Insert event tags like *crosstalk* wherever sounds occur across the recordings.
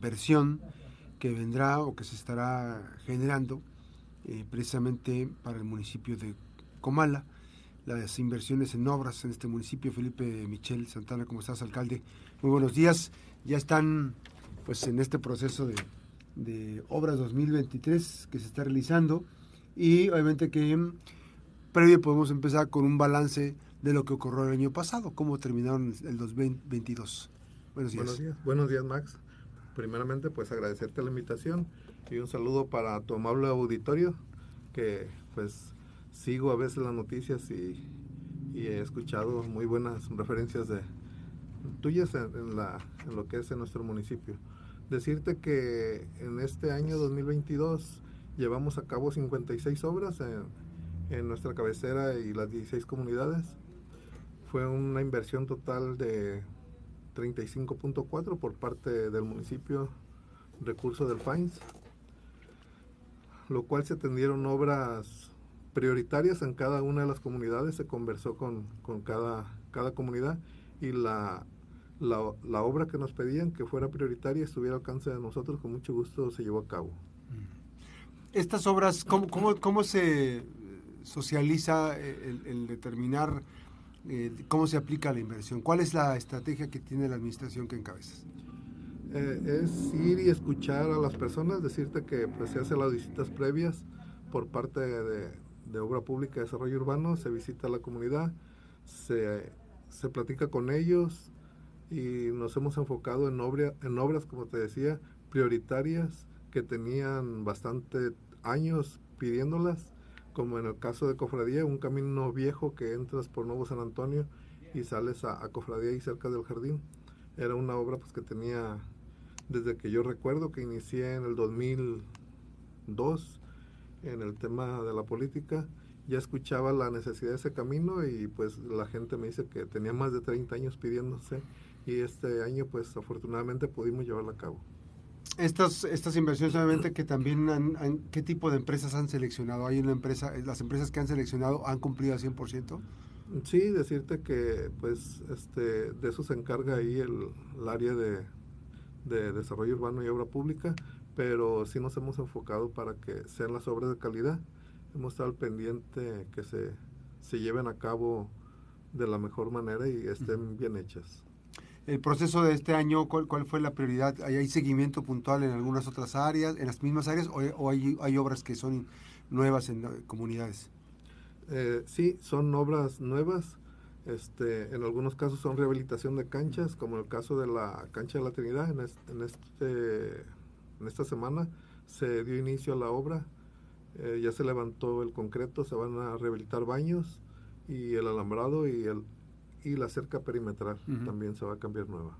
versión que vendrá o que se estará generando eh, precisamente para el municipio de Comala. Las inversiones en obras en este municipio, Felipe Michel Santana, ¿cómo estás, alcalde? Muy buenos días. Ya están pues en este proceso de, de obras 2023 que se está realizando y obviamente que previo podemos empezar con un balance de lo que ocurrió el año pasado, cómo terminaron el 2022. Buenos días. Buenos días, Buenos días Max. Primeramente, pues agradecerte la invitación y un saludo para tu amable auditorio, que pues sigo a veces las noticias y, he escuchado muy buenas referencias de tuyas en, lo que es en nuestro municipio. Decirte que en este año 2022 llevamos a cabo 56 obras en nuestra cabecera y las 16 comunidades. Fue una inversión total de 35.4 por parte del municipio, recurso del FAINS, lo cual se atendieron obras prioritarias en cada una de las comunidades, se conversó con, con cada, cada comunidad y la, la, la, obra que nos pedían que fuera prioritaria estuviera al alcance de nosotros, con mucho gusto se llevó a cabo. Estas obras, ¿cómo, cómo, cómo se socializa el, el determinar eh, cómo se aplica la inversión. ¿Cuál es la estrategia que tiene la administración que encabezas? Eh, es ir y escuchar a las personas, decirte que pues, se hacen las visitas previas por parte de, Obra Pública y Desarrollo Urbano, se visita a la comunidad, se, se platica con ellos y nos hemos enfocado en, en obras, como te decía, prioritarias que tenían bastante años pidiéndolas como en el caso de Cofradía, un camino viejo que entras por Nuevo San Antonio y sales a, Cofradía y cerca del jardín. Era una obra pues que tenía, desde que yo recuerdo que inicié en el 2002 en el tema de la política, ya escuchaba la necesidad de ese camino y pues la gente me dice que tenía más de 30 años pidiéndose y este año pues afortunadamente pudimos llevarla a cabo. Estas, estas inversiones obviamente que también han, ¿qué tipo de empresas han seleccionado? ¿Hay una empresa, las empresas que han seleccionado han cumplido al 100%? Sí, decirte que pues este de eso se encarga ahí el, área de, desarrollo urbano y obra pública, pero sí nos hemos enfocado para que sean las obras de calidad. Hemos estado al pendiente que se, se lleven a cabo de la mejor manera y estén bien hechas el proceso de este año, ¿cuál, fue la prioridad? ¿Hay, seguimiento puntual en algunas otras áreas, en las mismas áreas, o, hay, obras que son nuevas en comunidades? Eh, sí, son obras nuevas. Este, en algunos casos son rehabilitación de canchas, como el caso de la cancha de la Trinidad. En, este, en, esta semana se dio inicio a la obra, eh, ya se levantó el concreto, se van a rehabilitar baños y el alambrado y el, y la cerca perimetral también se va a cambiar nueva.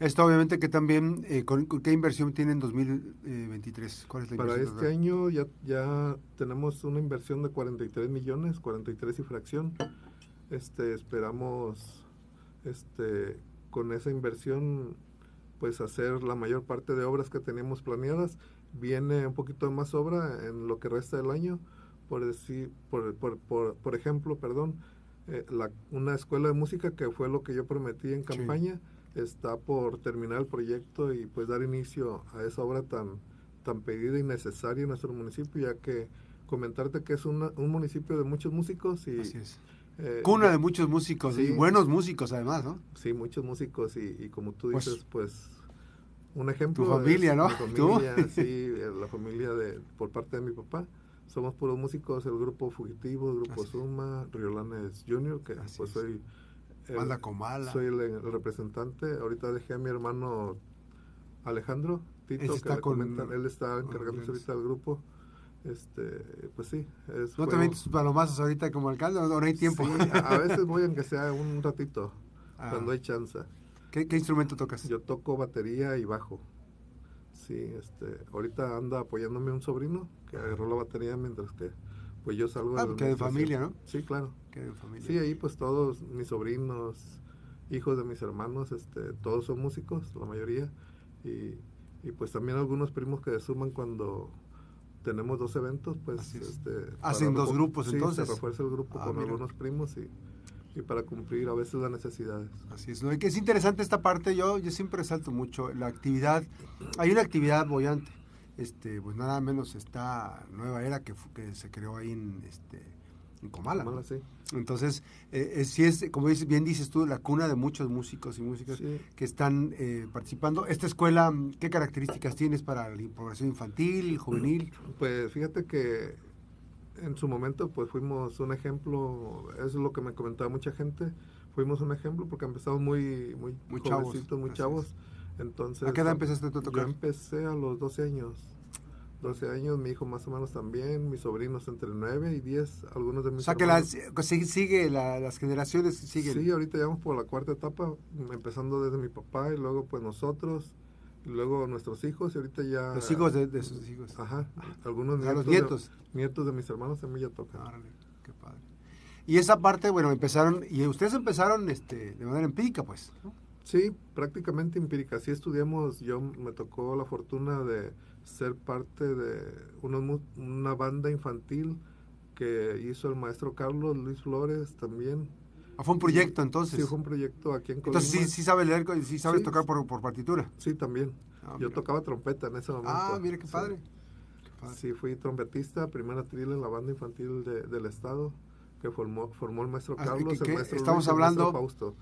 Esto obviamente que también, eh, ¿qué inversión tiene en 2023? ¿Cuál es la Para este año ya, ya tenemos una inversión de 43 millones, 43 y fracción. Este, esperamos este, con esa inversión pues hacer la mayor parte de obras que teníamos planeadas. Viene un poquito más obra en lo que resta del año. Por, decir, por, por, por, por ejemplo, perdón, eh, la, una escuela de música que fue lo que yo prometí en campaña, está por terminar el proyecto y pues dar inicio a esa obra tan, tan pedida y necesaria en nuestro municipio, ya que comentarte que es un municipio de muchos músicos y... Eh, Cuna de muchos músicos y buenos músicos además, ¿no? Sí, muchos músicos y, como tú pues dices, pues, un ejemplo... Tu familia, ¿no? *laughs* familia, sí, eh, la familia de por parte de mi papá somos puros músicos, el grupo Fugitivo, el grupo Suma, Riolanes Junior, que pues soy el, Comala. soy el, representante. Ahorita dejé a mi hermano Alejandro Tito, que está con, él está encargándose ahorita del grupo. Este, pues sí. Es, ¿No te metes palomazos ahorita como alcalde o no hay tiempo? a, veces voy aunque sea un ratito, *laughs* ah. cuando hay chance. ¿Qué, ¿Qué instrumento tocas? Yo toco batería y bajo. Sí, este, ahorita anda apoyándome un sobrino que agarró la batería mientras que pues yo salgo ah, de, de familia, ¿no? Sí, claro. Que de familia. Sí, ahí pues todos mis sobrinos, hijos de mis hermanos, este, todos son músicos, la mayoría, y, y pues también algunos primos que suman cuando tenemos dos eventos, pues este, hacen dos grupos sí, entonces. se refuerza el grupo ah, con algunos primos y y para cumplir a veces las necesidades. Así es, ¿no? y que es interesante esta parte, yo, yo siempre resalto mucho la actividad, hay una actividad bollante, este, pues nada menos está Nueva Era que, que se creó ahí en, este, en Comala. ¿no? Comala, sí. Entonces, eh, eh, sí es, como dices, bien dices tú, la cuna de muchos músicos y músicas Sí. que están eh, participando. ¿Esta escuela qué características tienes para la población infantil, juvenil? Pues fíjate que en su momento pues fuimos un ejemplo, eso es lo que me comentaba mucha gente, fuimos un ejemplo porque empezamos muy muy, Muy chavos, muy chavos. Entonces, ¿A qué edad empezaste tú a Yo tocar? empecé a los 12 años. 12 años, mi hijo más o menos también, mis sobrinos entre 9 y 10, algunos de O mis sea que la, hermanos. que sigue, sigue la- las generaciones siguen. Sí, ahorita ya vamos por la cuarta etapa, empezando desde mi papá y luego pues nosotros, luego nuestros hijos y ahorita ya... Los hijos de, de sus hijos. Ajá, algunos sea, los nietos, nietos. de, nietos de mis hermanos también ya tocan. Árale, qué padre. Y esa parte, bueno, empezaron, y ustedes empezaron este, de manera empírica, pues. ¿no? Sí, prácticamente empírica. Sí estudiamos, yo me tocó la fortuna de ser parte de una banda infantil que hizo el maestro Carlos Luis Flores también. Ah, fue un proyecto entonces. Sí, fue un proyecto aquí en Colima. entonces sí, sí sabes leer, sí sabes Sí. tocar por, por partitura. Sí, también. Ah, yo mira. tocaba trompeta en ese momento. Ah, mira qué Sí. padre. Qué padre. Sí, fui trompetista, primera tril en la banda infantil de- del estado que formó, formó el maestro Ah, Carlos, ¿qué- el qué? maestro Estamos Luis, el maestro hablando- Fausto.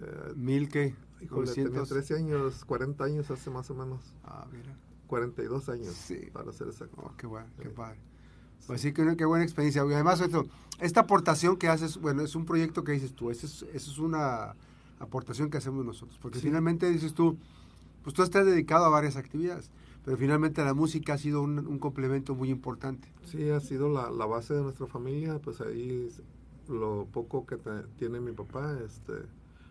Eh, Mil que. híjole, tenía 900. 13 años, 40 años hace más o menos. Ah, mira. 42 años, Sí. para ser exacto. Oh, qué bueno, qué Sí. padre. Pues sí, que qué buena experiencia. Y además, esto, esta aportación que haces, bueno, es un proyecto que dices tú, eso es, eso es una aportación que hacemos nosotros. Porque Sí. finalmente dices tú, pues tú estás dedicado a varias actividades, pero finalmente la música ha sido un, un complemento muy importante. Sí, ha sido la, la base de nuestra familia, pues ahí lo poco que te- tiene mi papá, este,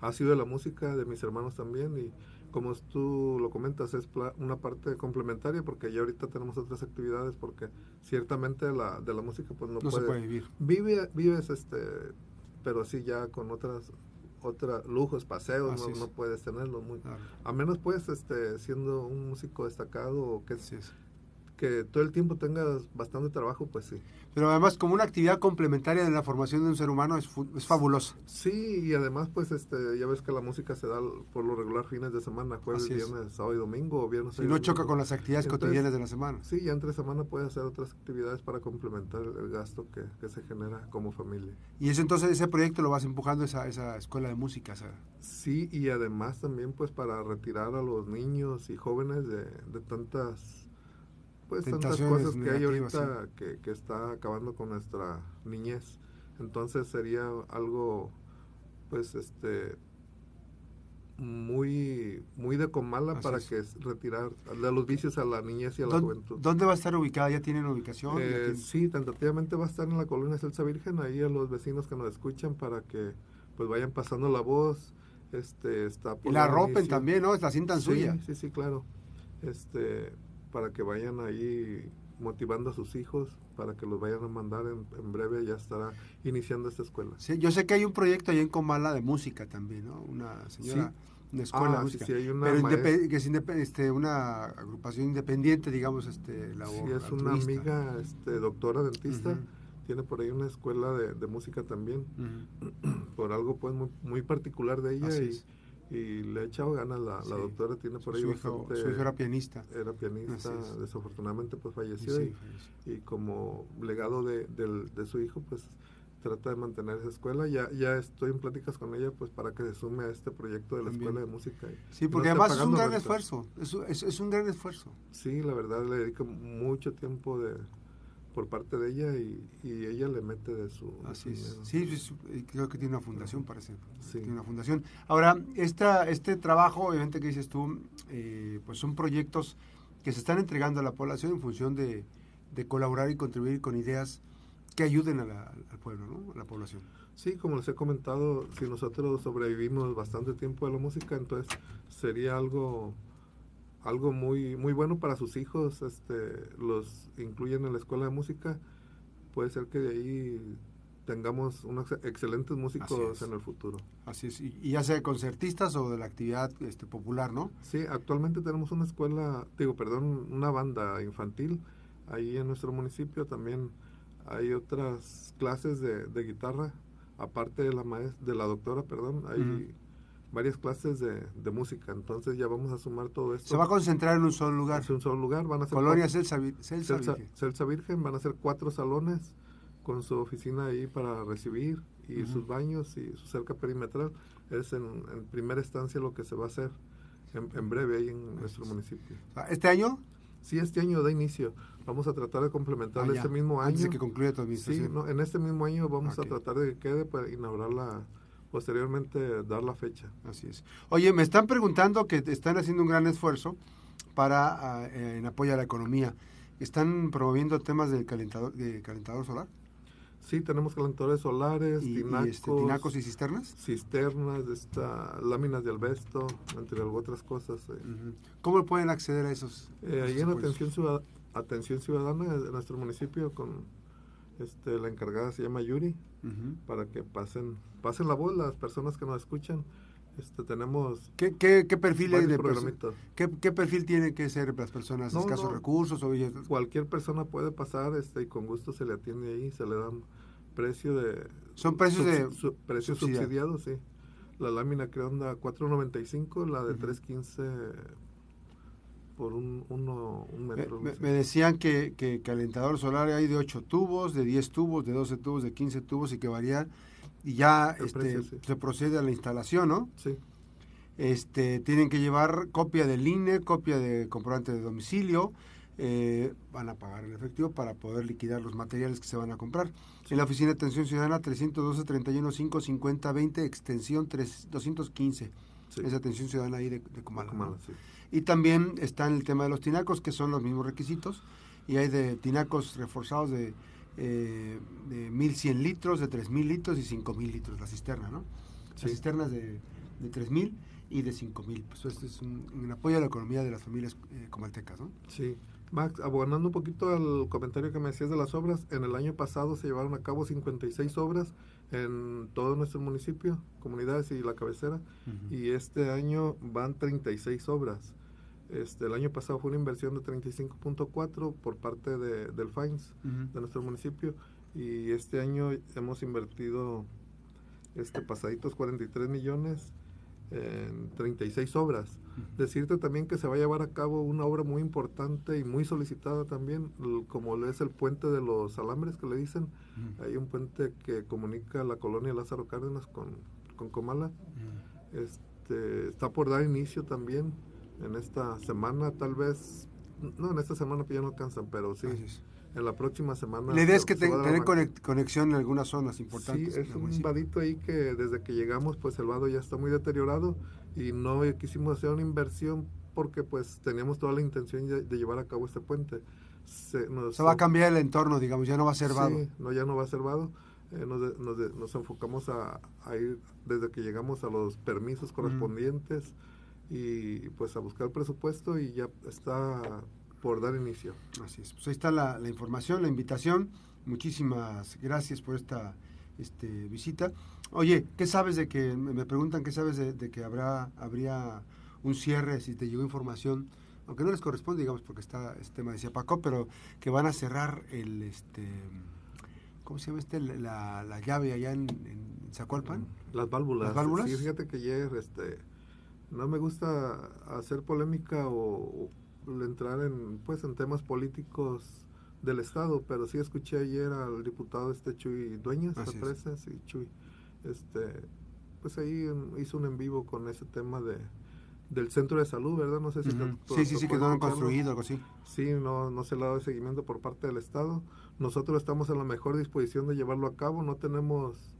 ha sido la música de mis hermanos también y como tú lo comentas, es una parte complementaria porque ya ahorita tenemos otras actividades porque ciertamente la, de la música pues no, No, se puede, puede vivir. Vive, vives este, pero así ya con otras, otras lujos, paseos, no, no puedes tenerlo muy, Claro, a menos pues este, siendo un músico destacado o que, es. Que todo el tiempo tengas bastante trabajo, pues sí. Pero además, como una actividad complementaria de la formación de un ser humano, es, es fabulosa. Sí, y además, pues, este, ya ves que la música se da por lo regular fines de semana, jueves, es. viernes, sábado y domingo, o viernes y no choca con las actividades Entonces, cotidianas de la semana. Sí, ya entre semana puedes hacer otras actividades para complementar el, gasto que, que se genera como familia. Y eso entonces, ese proyecto lo vas empujando esa, esa escuela de música. esa- Sí, y además también, pues, para retirar a los niños y jóvenes de, de tantas, pues, tantas cosas que hay ahorita que, que está acabando con nuestra niñez. Entonces sería algo, pues, este muy muy de Comala Así para es. que retirar de los vicios a la niñez y a la ¿Dó- juventud. ¿Dónde va a estar ubicada? ¿Ya tienen ubicación? ¿Ya Eh, tienen- sí, tentativamente va a estar en la colonia Celsa Virgen, ahí a los vecinos que nos escuchan para que pues vayan pasando la voz. Este está Y por la dar ropen también, ¿no? La sientan sí, suya. Sí, sí, claro. Este para que vayan ahí motivando a sus hijos para que los vayan a mandar en, en breve ya estará iniciando esta escuela. Sí, yo sé que hay un proyecto ahí en Comala de música también, ¿no? Una señora, una escuela Ah, de sí, música. sí, hay una pero que es este, una agrupación independiente, digamos, este, labor Sí, es una amiga este, doctora dentista, tiene por ahí una escuela de, de música también, *clears throat* por algo pues muy, muy particular de ella Así y, es. Y le ha echado ganas la, la Sí. doctora, tiene por ahí su, hijo, bastante- su hijo era pianista. era pianista, desafortunadamente pues falleció sí, y, y como legado de, del- de su hijo pues trata de mantener esa escuela, ya, ya estoy en pláticas con ella pues para que se sume a este proyecto de la También. escuela de música. Sí, no porque esté además es un gran renta. esfuerzo, es, es, es un gran esfuerzo. Sí, la verdad le dedico mucho tiempo de por parte de ella y, y ella le mete de su, de Así su es. Sí, creo que tiene una fundación, parece. Sí. Tiene una fundación. Ahora, esta, este trabajo, obviamente que dices tú, eh, pues son proyectos que se están entregando a la población en función de, de colaborar y contribuir con ideas que ayuden a la- al pueblo, ¿no? A la población. Sí, como les he comentado, si nosotros sobrevivimos bastante tiempo de la música, entonces sería algo algo muy muy bueno para sus hijos, este los incluyen en la escuela de música, puede ser que de ahí tengamos unos excelentes músicos en el futuro. Así es. Y, y ya sea de concertistas o de la actividad este, popular, ¿no? Sí, actualmente tenemos una escuela, digo, perdón, una banda infantil ahí en nuestro municipio también hay otras clases de, de guitarra aparte de la maestra, de la doctora, perdón, hay varias clases de, de, música. Entonces ya vamos a sumar todo esto. Se va a concentrar en un solo lugar. En un solo lugar. Van a ser Colonia Celsa, Celsa, Virgen. Van a ser cuatro salones con su oficina ahí para recibir y sus baños y su cerca perimetral. Es en, en, primera instancia lo que se va a hacer en, breve ahí en nuestro municipio. ¿Este año? Sí, este año da inicio. Vamos a tratar de complementar ah, este mismo año. Antes de que concluya tu Sí, no, en este mismo año vamos a tratar de que quede para inaugurarla posteriormente dar la fecha. Así es. Oye, me están preguntando que están haciendo un gran esfuerzo para ah, en apoyo a la economía. ¿Están promoviendo temas del calentador, de calentador solar? Sí, tenemos calentadores solares, ¿Y, tinacos, este, tinacos y cisternas. Cisternas, esta, láminas de albesto, entre otras cosas. Eh. ¿Cómo pueden acceder a esos? Eh, ahí en atención, ciudad, atención Ciudadana de nuestro municipio con este, la encargada se llama Yuri, para que pasen pasen la voz las personas que nos escuchan. Este, tenemos ¿Qué, qué, qué perfil de ¿qué, ¿Qué, perfil tienen que ser las personas? ¿Escasos recursos? O... Cualquier persona puede pasar este, y con gusto se le atiende ahí, se le dan precio de... ¿Son precios de...? precios subsidiados, sí. La lámina creo anda 4.95, la de 3.15 por un, uno, un metro. Me, me, decían que, que calentador solar hay de 8 tubos, de 10 tubos, de 12 tubos, de 15 tubos y que varían. Y ya este, se procede a la instalación, ¿no? Sí. Este, tienen que llevar copia del INE, copia de comprobante de domicilio, eh, van a pagar el efectivo para poder liquidar los materiales que se van a comprar. En la Oficina de Atención Ciudadana 312 31 5 50 20 extensión 3, 215. Esa atención ciudadana ahí de, de Comala. sí. Y también está el tema de los tinacos, que son los mismos requisitos. Y hay de tinacos reforzados de, eh, de 1.100 litros, de 3.000 litros y 5.000 litros, la cisterna, ¿no? Las cisternas de, de 3.000 y de 5.000. Pues esto es un, apoyo a la economía de las familias eh, comaltecas, ¿no? Sí. Max, abonando un poquito al comentario que me hacías de las obras, en el año pasado se llevaron a cabo 56 obras en todo nuestro municipio, comunidades y la cabecera, y este año van 36 obras. Este, el año pasado fue una inversión de 35.4 por parte de, del FINES, de nuestro municipio, y este año hemos invertido este pasaditos 43 millones en 36 obras. Decirte también que se va a llevar a cabo una obra muy importante y muy solicitada también, como es el puente de los alambres que le dicen. Hay un puente que comunica la colonia Lázaro Cárdenas con, con Comala. este, está por dar inicio también en esta semana, tal vez, no, en esta semana ya no alcanzan, pero sí. En la próxima semana. La idea es que tener conexión en algunas zonas importantes. Sí, es un vadito ahí que desde que llegamos, pues el vado ya está muy deteriorado y no quisimos hacer una inversión porque pues teníamos toda la intención de, llevar a cabo este puente. Se, va a cambiar el entorno, digamos, ya no va a ser vado. Sí, no, ya no va a ser vado. Eh, nos, nos, enfocamos a, ir desde que llegamos a los permisos correspondientes y pues a buscar presupuesto y ya está por dar inicio. Así es. Pues ahí está la, información, la invitación. Muchísimas gracias por esta este, visita. Oye, ¿qué sabes de que, me preguntan qué sabes de, que habrá, habría un cierre, si te llegó información, aunque no les corresponde, digamos, porque está este tema de Paco, pero que van a cerrar el, este, ¿cómo se llama este? La, la llave allá en, en Zacualpan. Las válvulas. Las válvulas. Sí, fíjate que ayer, este, no me gusta hacer polémica o, entrar en pues en temas políticos del estado pero sí escuché ayer al diputado este Chuy Dueñas sí Chuy este pues ahí hizo un en vivo con ese tema de del centro de salud, ¿verdad? No sé si... sí, sí, sí, que no han construido, algo así. Sí, no, no se le ha dado seguimiento por parte del Estado. Nosotros estamos en la mejor disposición de llevarlo a cabo, no tenemos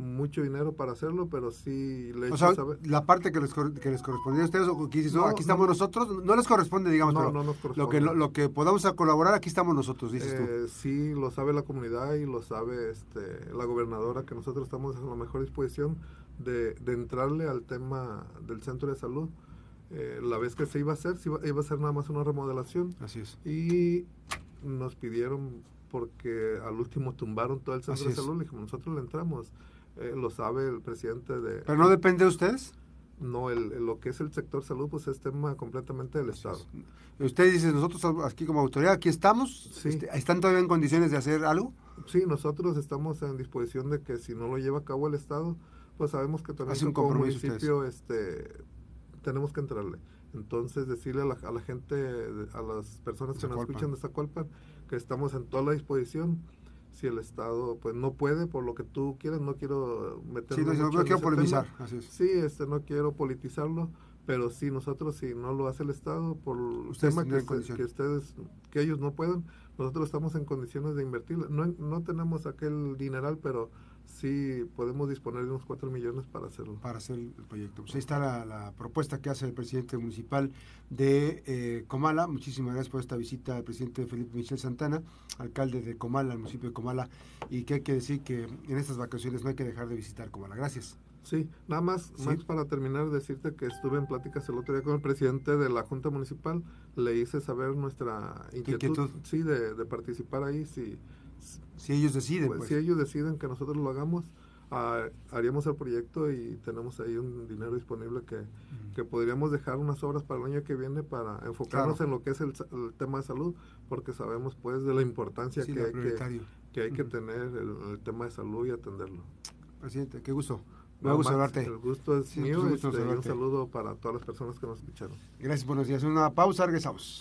mucho dinero para hacerlo, pero sí le o sea, la parte que les, que les correspondía a ustedes, o aquí, estamos nosotros, no les corresponde, digamos, no, no nos corresponde. Lo, que, lo, que podamos a colaborar, aquí estamos nosotros, dices tú. Eh, sí, lo sabe la comunidad y lo sabe este, la gobernadora, que nosotros estamos en la mejor disposición de, de entrarle al tema del centro de salud. Eh, la vez que se iba a hacer, se iba, iba, a ser nada más una remodelación. Así es. Y nos pidieron, porque al último tumbaron todo el centro de salud, le dijimos, nosotros le entramos eh, lo sabe el presidente de... ¿Pero no depende de ustedes? No, el, lo que es el sector salud, pues es tema completamente del Estado. Usted dice, nosotros aquí como autoridad, aquí estamos, este, ¿están todavía en condiciones de hacer algo? Sí, nosotros estamos en disposición de que si no lo lleva a cabo el Estado, pues sabemos que tenemos un como municipio este, tenemos que entrarle. Entonces, decirle a la, a la gente, a las personas que nos escuchan de Zacualpan, que estamos en toda la disposición. Si el Estado pues no puede, por lo que tú quieras, no quiero meterme sí, no, no quiero politizar. Sí, este, no quiero politizarlo, pero sí, nosotros, si no lo hace el Estado, por el tema que, que, ustedes, que ellos no puedan, nosotros estamos en condiciones de invertir. No, no tenemos aquel dineral, pero sí podemos disponer de unos 4 millones para hacerlo. Para hacer el proyecto. Pues ahí está la, propuesta que hace el presidente municipal de eh, Comala. Muchísimas gracias por esta visita al presidente Felipe Michel Santana, alcalde de Comala, el municipio de Comala, y que hay que decir que en estas vacaciones no hay que dejar de visitar Comala. Gracias. Sí, nada más, más para terminar, decirte que estuve en pláticas el otro día con el presidente de la Junta Municipal, le hice saber nuestra inquietud, sí, de, de participar ahí, si si ellos deciden. Pues, pues. Si ellos deciden que nosotros lo hagamos, ah, haríamos el proyecto y tenemos ahí un dinero disponible que, que, podríamos dejar unas obras para el año que viene para enfocarnos en lo que es el, tema de salud, porque sabemos pues de la importancia que, hay que, que, hay que tener el, tema de salud y atenderlo. Presidente, qué gusto. Me gusta saludarte. El gusto es mío. Este, un saludo para todas las personas que nos escucharon. Gracias, buenos días. Una pausa, regresamos.